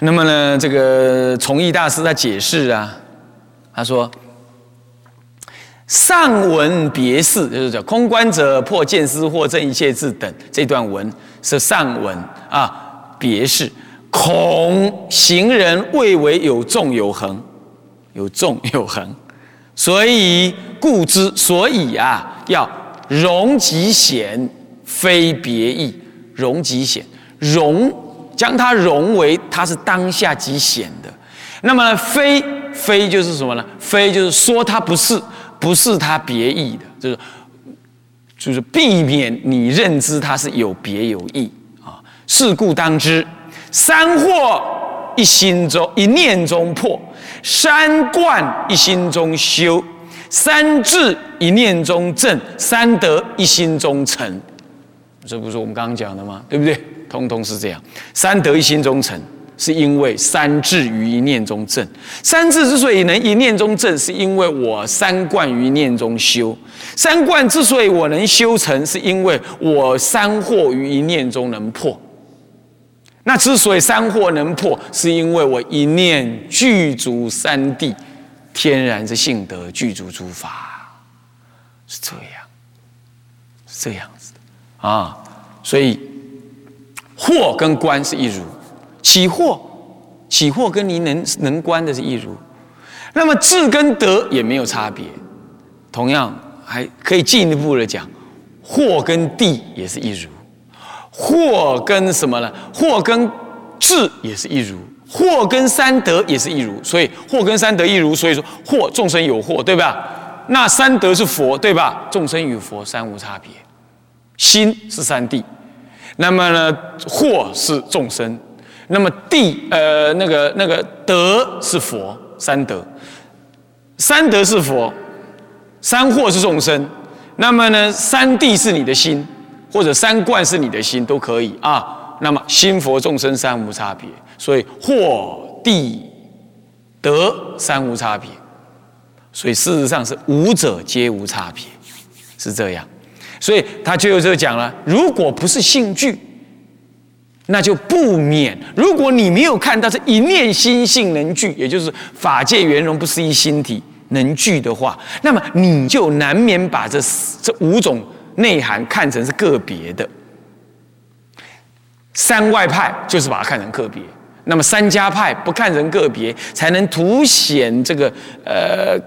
那么呢，这个崇义大师在解释啊，他说：“上文别事，就是叫空观者破见思惑正一切智等这段文是上文啊，别事恐行人未为有纵有横，有纵有横，所以故之，所以啊，要容即显，非别意，容即显，容。”将它融为它是当下即显的，那么非非就是什么呢？非就是说它不是，不是它别意的，就是就是避免你认知它是有别有意啊。是故当知，三惑一心中一念中破，三观一心中修，三智一念中正，三德一心中成。这不是我们刚刚讲的吗？对不对？通通是这样，三得一心中成，是因为三智于一念中正。三智之所以能一念中正，是因为我三观于念中修。三观之所以我能修成，是因为我三惑于一念中能破。那之所以三惑能破，是因为我一念具足三谛，天然之性德具足诸法，是这样，是这样啊，所以。祸跟观是一如，起祸，起祸跟你能能观的是一如，那么智跟德也没有差别，同样还可以进一步的讲，祸跟地也是一如，祸跟什么呢？祸跟智也是一如，祸跟三德也是一如，所以祸跟三德一如，所以说祸众生有祸，对吧？那三德是佛，对吧？众生与佛三无差别，心是三谛。那么呢，惑是众生，那么地呃那个那个德是佛三德，三德是佛，三惑是众生，那么呢三地是你的心，或者三观是你的心都可以啊。那么心佛众生三无差别，所以惑地德三无差别，所以事实上是五者皆无差别，是这样。所以他最后就讲了：如果不是性具，那就不免；如果你没有看到这一念心性能聚，也就是法界圆融不思议心体能聚的话，那么你就难免把这这五种内涵看成是个别的。三外派就是把它看成个别，那么三家派不看成个别，才能凸显这个呃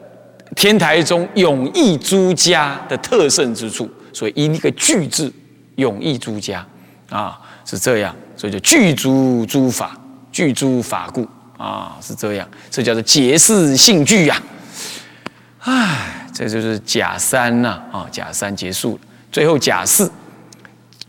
天台中永义诸家的特胜之处。所以以一个具字永义诸家啊，是这样，所以就具足诸法，具诸法故啊，是这样，这叫做结事性具呀。唉，这就是假三呐啊，假三结束了，最后假四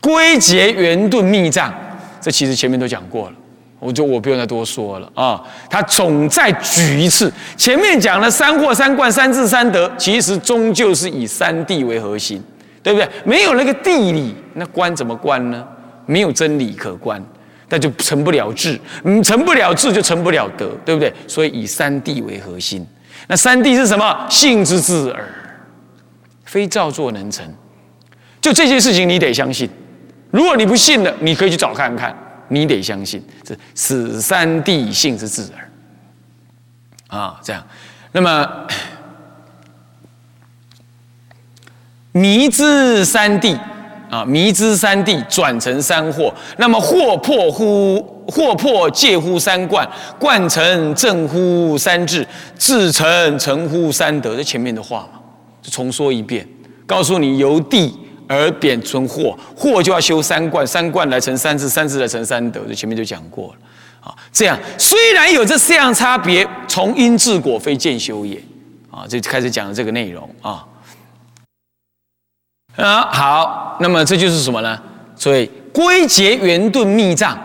归结圆顿密藏，这其实前面都讲过了，我就我不用再多说了啊。他总再举一次，前面讲了三惑、三观、三智、三德，其实终究是以三谛为核心。对不对？没有那个地理，那观怎么观呢？没有真理可观，那就成不了智。嗯，成不了智就成不了德，对不对？所以以三谛为核心。那三谛是什么？性之至耳，非造作能成。就这件事情，你得相信。如果你不信了，你可以去找看看。你得相信，这此三谛性之至耳。啊，这样。那么。迷之三谛啊，迷之三谛转成三惑，那么惑破乎惑破戒乎三观，观成正乎三智，智成成乎三德。这前面的话嘛，就重说一遍，告诉你由谛而贬存惑，惑就要修三观，三观来成三智，三智来成三德。这前面就讲过了啊。这样虽然有这四样差别，从因治果非见修也啊。这开始讲的这个内容啊。啊，好，那么这就是什么呢？所以归结圆顿密藏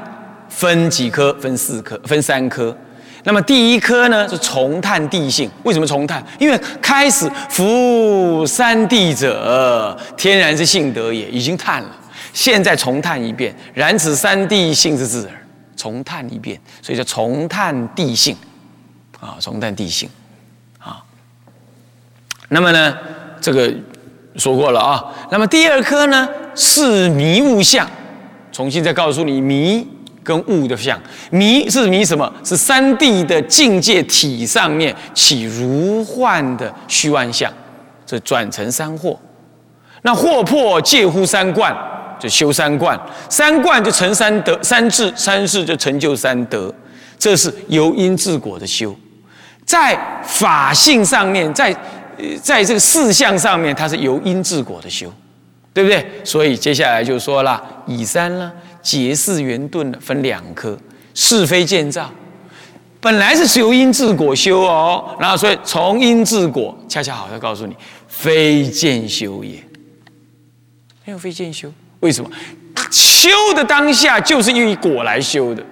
分几颗？分四颗，分三颗。那么第一颗呢是重探地性。为什么重探？因为开始服三地者，天然之性德也，已经探了。现在重探一遍，然此三地性之自耳，重探一遍，所以叫重探地性。啊，重探地性。啊，那么呢，这个。说过了啊，那么第二颗呢是迷雾相，重新再告诉你迷跟物的相。迷是迷什么？是三谛的境界体上面起如幻的虚幻相，这转成三惑。那惑破介乎三观，就修三观，三观就成三德，三智，三智就成就三德。这是由因至果的修，在法性上面，在在这个事相上面，它是由因治果的修，对不对？所以接下来就说了，以三呢，结是圆顿分两科，是非建造，本来是由因治果修哦，然后所以从因治果，恰恰好要告诉你，非见修也，没有非见修，为什么？修的当下就是因为果来修的。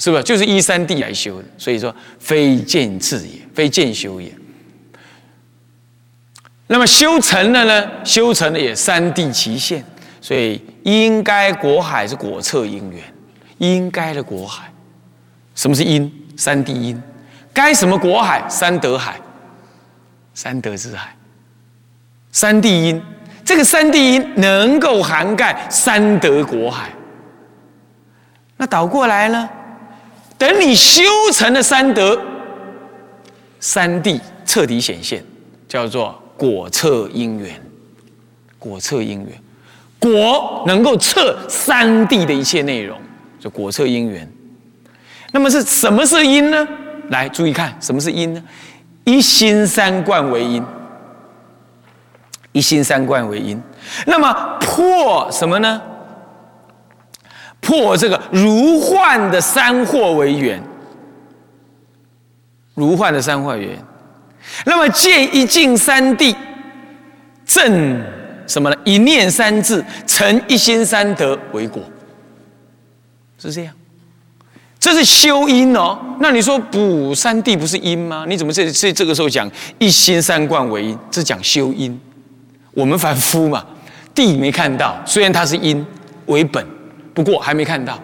是不是就是依三谛来修的？所以说非见智也，非见修也。那么修成了呢？修成了也三地其现，所以应该果海是果测因缘，应该的果海。什么是因？三地因。该什么果海？三德海，三德之海。三地因，这个三地因能够涵盖三德果海。那倒过来呢？等你修成了三德，三地彻底显现，叫做果测因缘。果测因缘，果能够测三谛的一切内容，就果测因缘。那么是什么是因呢？来注意看，什么是因呢？一心三观为因，一心三观为因。那么破什么呢？破这个如幻的三惑为缘，如幻的三惑缘，那么见一境三谛，正什么呢？一念三智，成一心三德为果，是这样。这是修因哦。那你说补三谛不是因吗？你怎么这这这个时候讲一心三观为因？这讲修因。我们凡夫嘛，地没看到，虽然它是因为本。不过还没看到，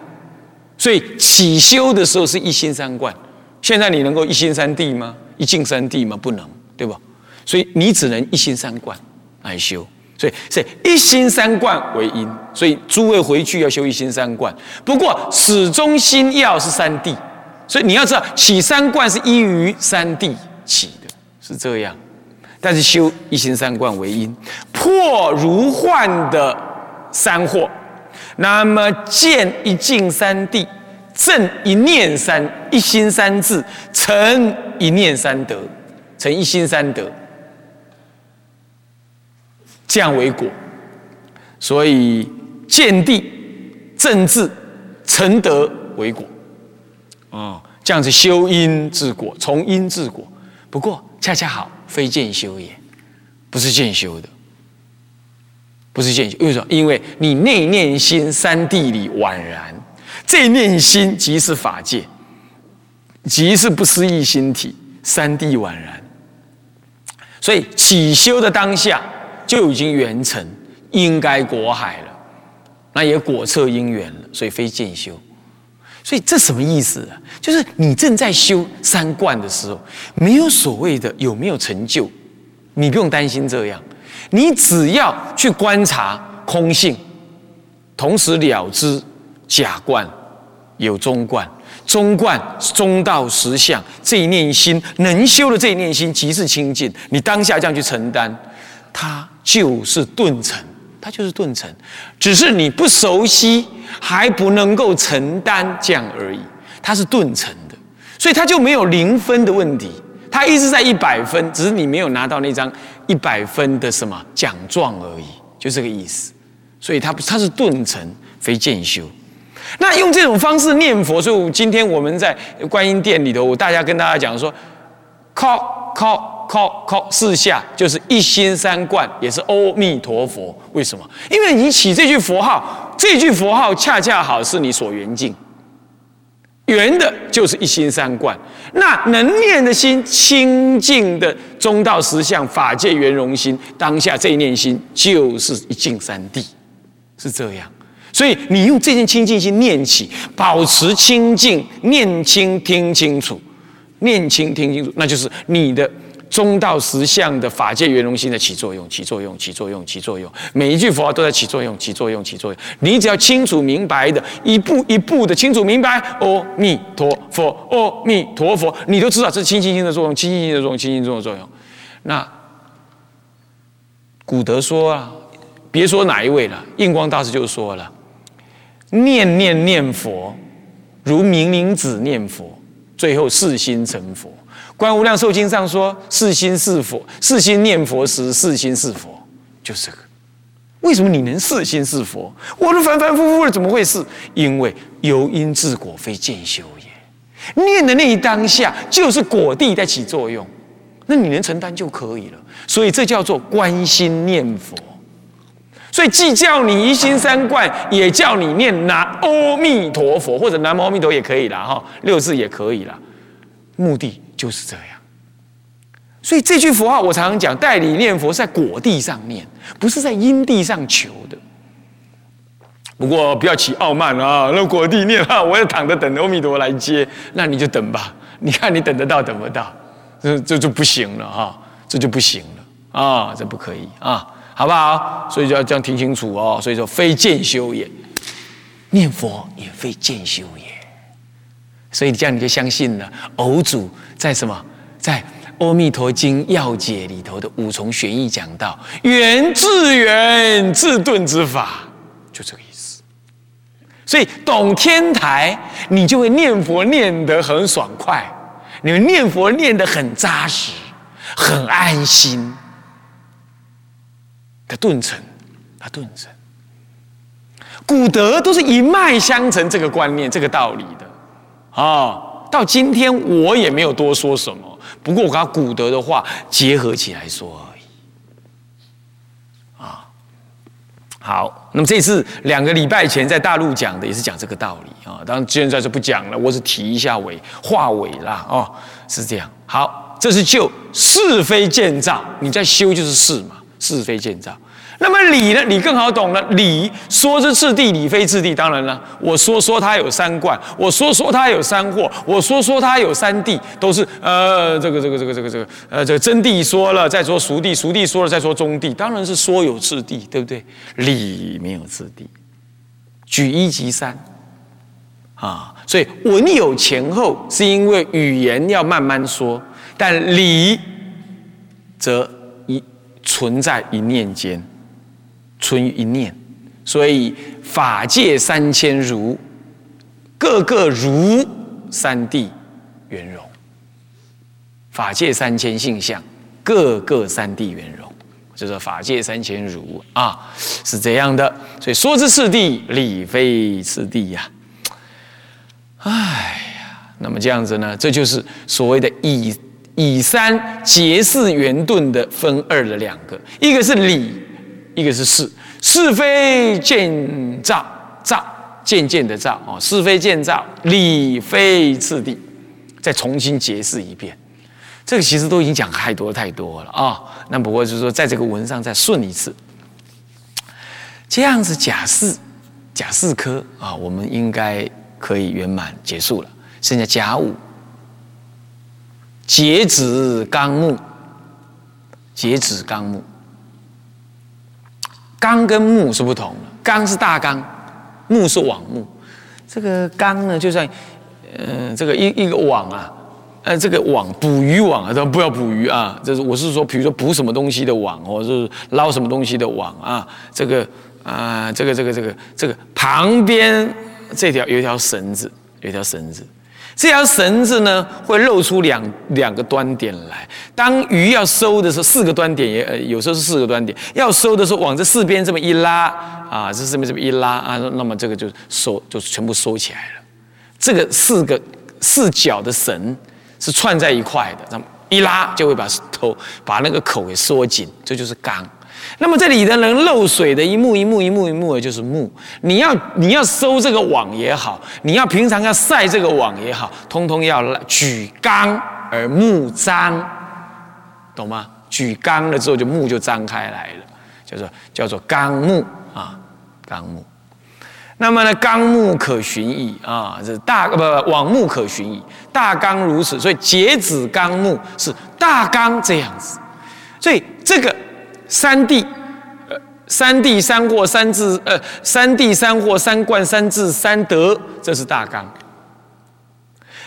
所以起修的时候是一心三观。现在你能够一心三地吗？一境三地嘛？不能，对吧？所以你只能一心三观来修。所以是一心三观为因。所以诸位回去要修一心三观。不过始终心要是三地，所以你要知道起三观是依于三地起的，是这样。但是修一心三观为因，破如幻的三惑。那么见一境三地，正一念三一心三智，成一念三德，成一心三德，这样为果。所以见地正智成德为果。哦，这样子修因治果，从因治果。不过恰恰好非见修也，不是见修的。不是见修，为什么？因为你内念心三地里宛然，这念心即是法界，即是不思议心体，三谛宛然。所以起修的当下就已经圆成，应该果海了，那也果测因缘了，所以非见修。所以这什么意思啊？就是你正在修三观的时候，没有所谓的有没有成就，你不用担心这样。你只要去观察空性，同时了知假观有中观，中观中道实相，这一念心能修的这一念心即是清净。你当下这样去承担，它就是顿成，它就是顿成，只是你不熟悉，还不能够承担这样而已。它是顿成的，所以它就没有零分的问题。它一直在一百分，只是你没有拿到那张一百分的什么奖状而已，就这个意思。所以它它是顿成，非渐修。那用这种方式念佛，所以今天我们在观音殿里头，大家跟大家讲说，靠靠靠靠四下就是一心三观，也是阿弥陀佛。为什么？因为你起这句佛号，这句佛号恰恰好是你所缘境。圆的就是一心三观，那能念的心清净的中道实相法界圆融心，当下这一念心就是一境三地，是这样。所以你用这件清净心念起，保持清净，念清听清楚，念清听清楚，那就是你的中道实相的法界圆融心在起作用，起作用，起作用，起作用。每一句佛号都在起作用，起作用，起作用。你只要清楚明白的，一步一步的清楚明白，阿弥陀佛，阿弥陀佛，你都知道这是清净心的作用，清净心的作用，清净心的作用。那古德说啊，别说哪一位了，印光大师就说了，念念念佛，如明灵子念佛，最后四心成佛。观无量寿经上说：“四心是佛，四心念佛时，四心是佛。”就是这个。为什么你能四心是佛？我都反反复复的，怎么会是？因为由因至果，非见修也。念的那一当下，就是果地在起作用，那你能承担就可以了。所以这叫做观心念佛。所以既叫你一心三观，也叫你念南阿弥陀佛，或者南无阿弥陀也可以了哈，六字也可以了。目的。就是这样，所以这句佛号我常常讲，代理念佛是在果地上念，不是在因地上求的。不过不要起傲慢啊，那果地念啊，我要躺着等阿弥陀来接，那你就等吧。你看你等得到等不到，这这就不行了哈，这就不行了啊，这不可以啊，好不好？所以就要这样听清楚哦。所以说，非见修也，念佛也非见修也。所以这样你就相信了，偶主在什么？在《阿弥陀经要解》里头的五重玄义讲到，缘自缘自顿之法，就这个意思。所以懂天台，你就会念佛念得很爽快，你们念佛念得很扎实，很安心。的顿成，他顿成，古德都是一脉相承这个观念、这个道理的。啊，到今天我也没有多说什么。不过我跟古德的话结合起来说而已。啊，好，那么这次两个礼拜前在大陆讲的也是讲这个道理啊。当然现在就不讲了，我只提一下尾话尾啦。哦，是这样。好，这是就是非建造，你在修就是是嘛，是非建造。那么理呢？理更好懂了。理说之次第，理非次第。当然了，我说说它有三观，我说说它有三惑，我说说它有三谛，都是呃，这个这个这个这个这个呃，这个真谛说了，再说熟谛，熟谛说了，再说中谛。当然是说有次第，对不对？理没有次第，举一及三啊。所以文有前后，是因为语言要慢慢说，但理则存在一念间。存于一念，所以法界三千如，个个如三谛圆融。法界三千性相，个个三谛圆融，就是法界三千如啊，是这样的。所以说之次第，理非次第呀。哎呀，那么这样子呢，这就是所谓的以以三结四圆顿的分二的两个，一个是理。一个是是是非见造造渐渐的造哦，是非见造理非次第，再重新解释一遍。这个其实都已经讲太多太多了啊。那不过就是说，在这个文上再顺一次，这样子假四假四科啊，我们应该可以圆满结束了。剩下甲五截止纲目，截止纲目。纲跟目是不同的，纲是大纲，目是网目。这个纲呢，就像，呃，这个一一个网啊，呃，这个网捕鱼网啊，都不要捕鱼啊。这是我是说，比如说捕什么东西的网，或者是捞什么东西的网啊。这个啊，这个这个这个这个旁边这条有一条绳子，有一条绳子。这条绳子呢，会露出两两个端点来。当鱼要收的时候，四个端点也呃，有时候是四个端点。要收的时候，往这四边这么一拉啊，这四边这么一拉啊，那么这个就收，就全部收起来了。这个四个四角的绳是串在一块的，那么一拉就会把头把那个口给缩紧，这就是钢。那么这里的能漏水的一幕一幕一幕一幕的，就是木。你要你要收这个网也好，你要平常要晒这个网也好，通通要举纲而目张，懂吗？举纲了之后，就目就张开来了，叫做叫做纲目啊，纲目。那么呢，纲目可循矣啊，这大不网目可循矣，大纲如此，所以节子纲目是大纲这样子，所以这个三谛，呃，三谛三惑三智，呃，三谛三惑三观三智三德，这是大纲。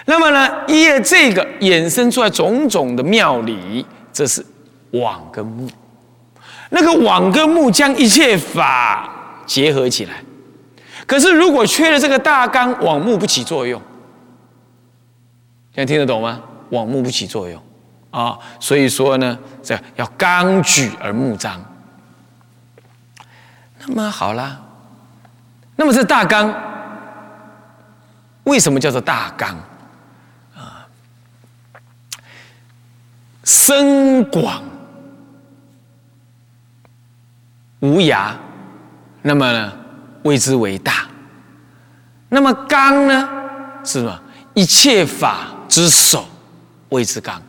那么呢，依着这个衍生出来种种的妙理，这是网跟目。那个网跟目将一切法结合起来。可是，如果缺了这个大纲，网目不起作用。现在听得懂吗？网目不起作用啊，所以说呢，这要纲举而目张。那么好了，那么这大纲为什么叫做大纲啊？深广无涯，那么呢？谓之为大，那么纲呢？是什么？一切法之首，谓之纲。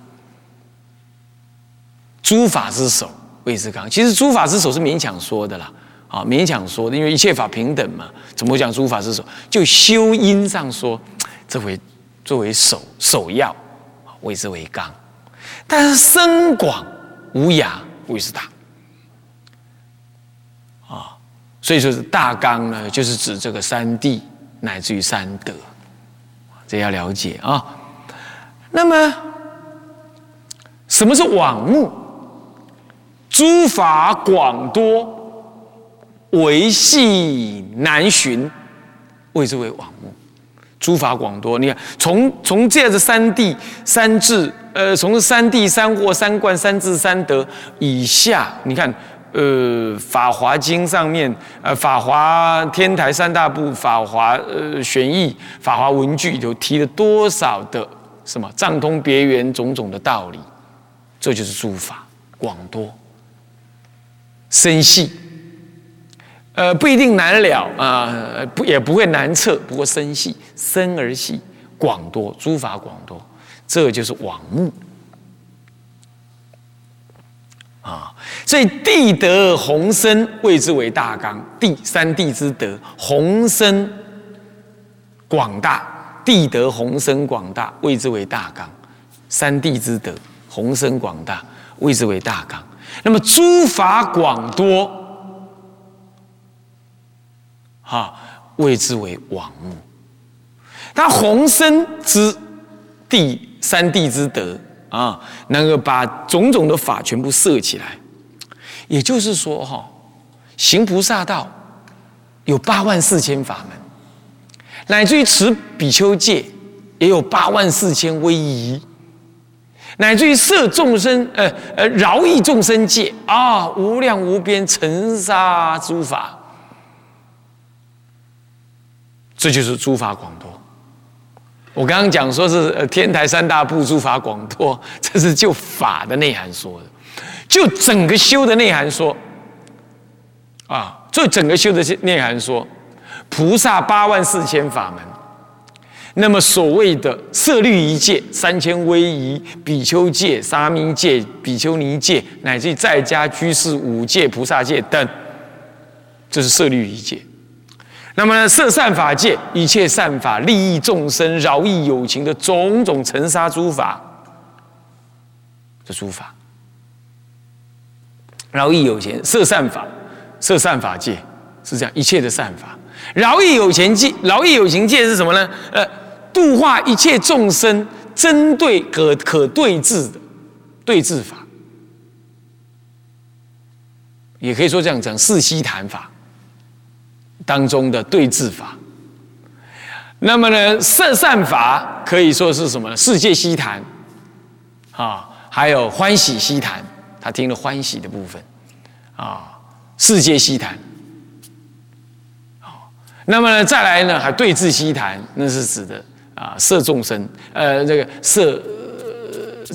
诸法之首，谓之刚。其实诸法之首是勉强说的啦，啊，勉强说的，因为一切法平等嘛，怎么讲诸法之首？就修因上说，这为作为首首要，谓之为刚。但是深广无涯，谓之大。啊所以说是大纲呢，就是指这个三谛乃至于三德，这要了解啊。那么什么是往目？诸法广多，维系难寻，谓之为网目。诸法广多，你看从从这样的三谛三智，呃，从三谛三惑三观三智三德以下，你看。呃，《法华经》上面，呃，《法华天台三大部》《法华呃玄义》《法华文具》有提了多少的什么藏通别圆种种的道理？这就是诸法广多生系，呃，不一定难了啊，不也不会难测，不过生系生而系，广多诸法广多，这就是往目。啊，所以地德宏深谓之为大纲，地三地之德宏深广大，地德宏深广大谓之为大纲，三地之德宏深广大谓之为大纲。那么诸法广多，哈，谓之为王目。它宏深之地三地之德。啊，能够把种种的法全部设起来，也就是说，哈，行菩萨道有八万四千法门，乃至于持比丘戒也有八万四千威仪，乃至于摄众生，呃呃，饶益众生界啊，无量无边尘沙诸法，这就是诸法广多。我刚刚讲说是天台三大部诸法广多，这是就法的内涵说的，就整个修的内涵说，啊，就整个修的内涵说，菩萨八万四千法门，那么所谓的色律一戒、三千威仪、比丘戒、沙弥戒、比丘尼戒，乃至在家居士五戒、菩萨戒等，这是色律一戒。那么呢，摄善法界一切善法，利益众生、饶益有情的种种尘沙诸法，这诸法，饶益有情，色善法，色善法界是这样，一切的善法，饶益有情界，饶益有情界是什么呢？呃，度化一切众生，针对可可对治的对治法，也可以说这样讲，四悉檀法。当中的对治法，那么呢，摄善法可以说是什么呢？世界西谈啊，还有欢喜西谈，他听了欢喜的部分啊，世界西谈。好，那么呢，再来呢，还对治西谈，那是指的啊，摄众生，呃，这个摄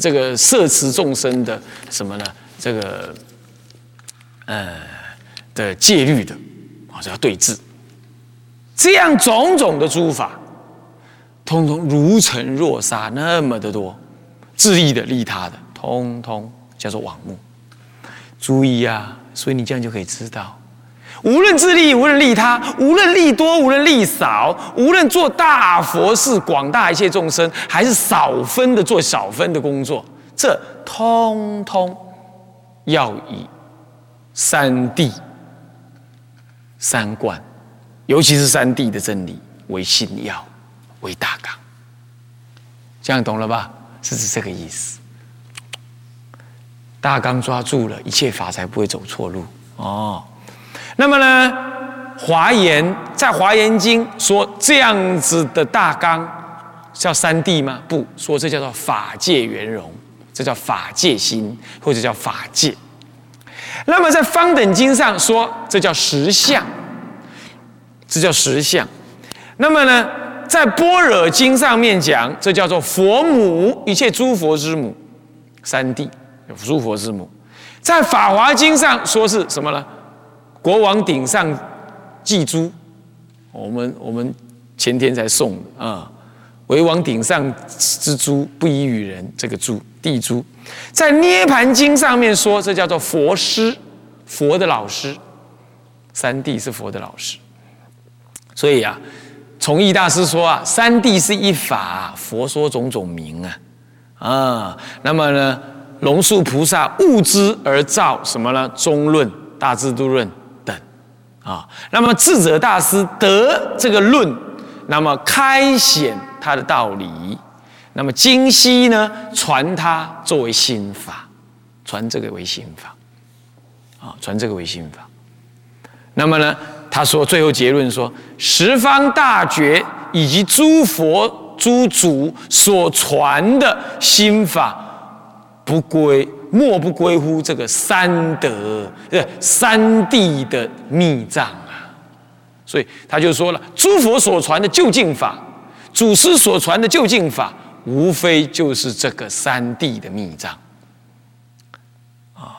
这个摄持众生的什么呢？这个呃的戒律的。啊，这要对治，这样种种的诸法，通通如尘若沙，那么的多，自利的、利他的，通通叫做网目。注意啊，所以你这样就可以知道，无论自利，无论利他，无论利多，无论利少，无论做大佛事广大一切众生，还是少分的做少分的工作，这通通要以三谛、三观，尤其是三谛的真理为信要，为大纲。这样懂了吧？是指这个意思。大纲抓住了，一切法才不会走错路哦。那么呢，华严在华严经说这样子的大纲叫三谛吗？不说，这叫做法界圆融，这叫法界心，或者叫法界。那么在方等经上说，这叫实相，这叫实相。那么呢，在般若经上面讲，这叫做佛母，一切诸佛之母，三谛。诸佛之母，在《法华经》上说是什么呢？国王顶上祭珠，我们我们前天才送的啊。为王顶上之珠，不以与人。这个珠地珠，在《涅盘经》上面说，这叫做佛师，佛的老师。三谛是佛的老师，所以啊，崇义大师说啊，三谛是一法，佛说种种名啊啊。那么呢？龙树菩萨悟之而造什么呢？中论、大智度论等啊。那么智者大师得这个论，那么开显他的道理，那么今昔呢传他作为心法，传这个为心法啊，传这个为心法。那么呢，他说最后结论说，十方大觉以及诸佛诸祖所传的心法。不归，莫不归乎这个三德，呃，三谛的密藏啊。所以他就说了，诸佛所传的究竟法，祖师所传的究竟法，无非就是这个三谛的密藏啊。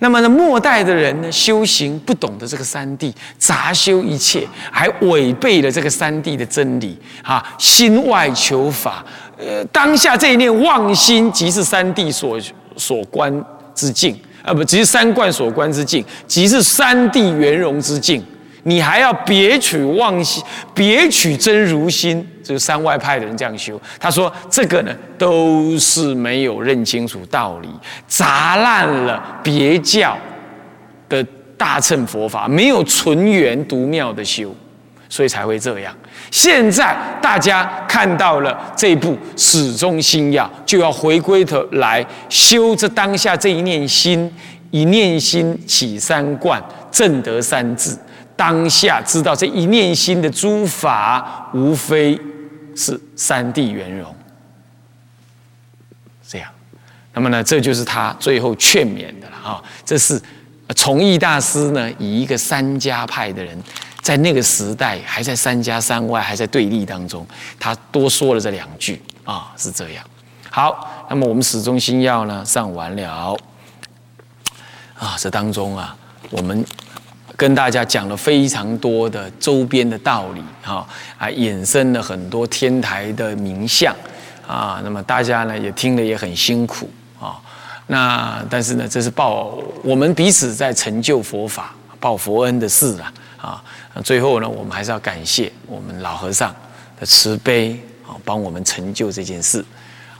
那么呢，末代的人呢，修行不懂得这个三谛，杂修一切，还违背了这个三谛的真理啊，心外求法。呃，当下这一念妄心，即是三谛所所观之境，啊，不，即是三观所观之境，即是三谛圆融之境。你还要别取妄心，别取真如心，这个三外派的人这样修。他说这个呢，都是没有认清楚道理，砸烂了别教的大乘佛法，没有纯元独妙的修，所以才会这样。现在大家看到了这部始终心要，就要回归头来修这当下这一念心，一念心起三观，正得三智。当下知道这一念心的诸法，无非是三谛圆融。这样，那么呢，这就是他最后劝勉的了啊。这是崇义大师呢，以一个三家派的人。在那个时代，还在三家三外，还在对立当中，他多说了这两句啊，是这样。好，那么我们始终心要呢上完了啊，这当中啊，我们跟大家讲了非常多的周边的道理哈，啊，衍生了很多天台的名相啊，那么大家呢也听得也很辛苦啊，那但是呢，这是报我们彼此在成就佛法、报佛恩的事啊。啊，那最后呢，我们还是要感谢我们老和尚的慈悲啊，帮我们成就这件事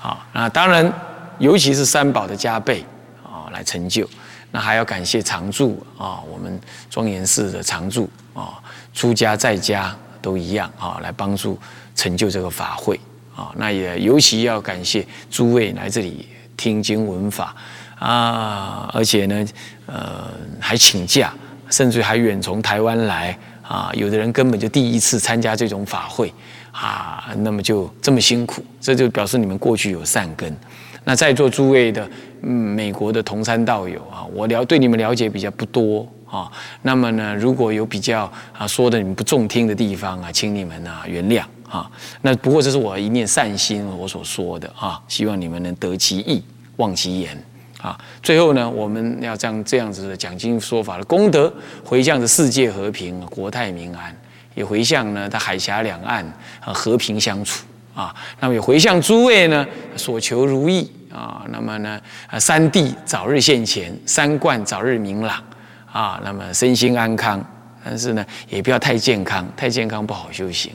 啊。那当然，尤其是三宝的加倍啊，来成就。那还要感谢常住啊，我们庄严寺的常住啊，出家在家都一样啊，来帮助成就这个法会啊。那也尤其要感谢诸位来这里听经闻法啊，而且呢，呃，还请假。甚至还远从台湾来啊！有的人根本就第一次参加这种法会啊，那么就这么辛苦，这就表示你们过去有善根。那在座诸位的嗯，美国的同参道友啊，我了对你们了解比较不多啊。那么呢，如果有比较啊说的你们不中听的地方啊，请你们啊原谅啊。那不过这是我一念善心我所说的啊，希望你们能得其意，忘其言。啊，最后呢，我们要将这样子的讲经说法的功德回向着世界和平、国泰民安，也回向呢，他海峡两岸啊和平相处啊。那么也回向诸位呢，所求如意啊。那么呢，啊三地早日现前，三观早日明朗啊。那么身心安康但是呢，也不要太健康，太健康不好修行，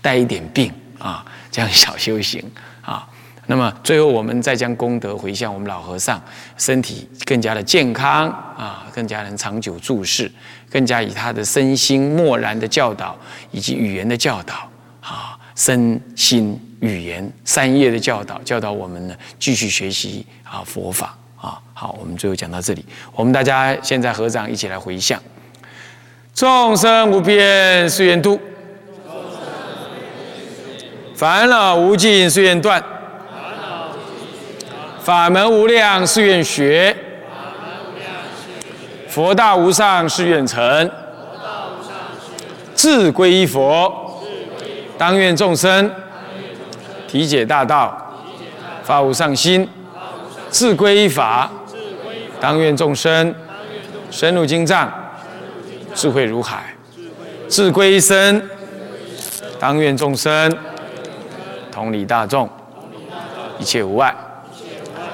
带一点病啊，这样小修行啊。那么最后，我们再将功德回向我们老和尚，身体更加的健康啊，更加能长久住世，更加以他的身心默然的教导以及语言的教导啊，身心语言三业的教导，教导我们呢继续学习啊佛法啊。好，我们最后讲到这里，我们大家现在合掌一起来回向。众生无边誓愿度，烦恼无尽誓愿断，法门无量誓愿学，佛大无上誓愿成，智归依佛，当愿众生体解大道，发无上心，智归依法，当愿众生深入经藏。智慧如海，智归一生，当愿众生同理大众，一切无碍。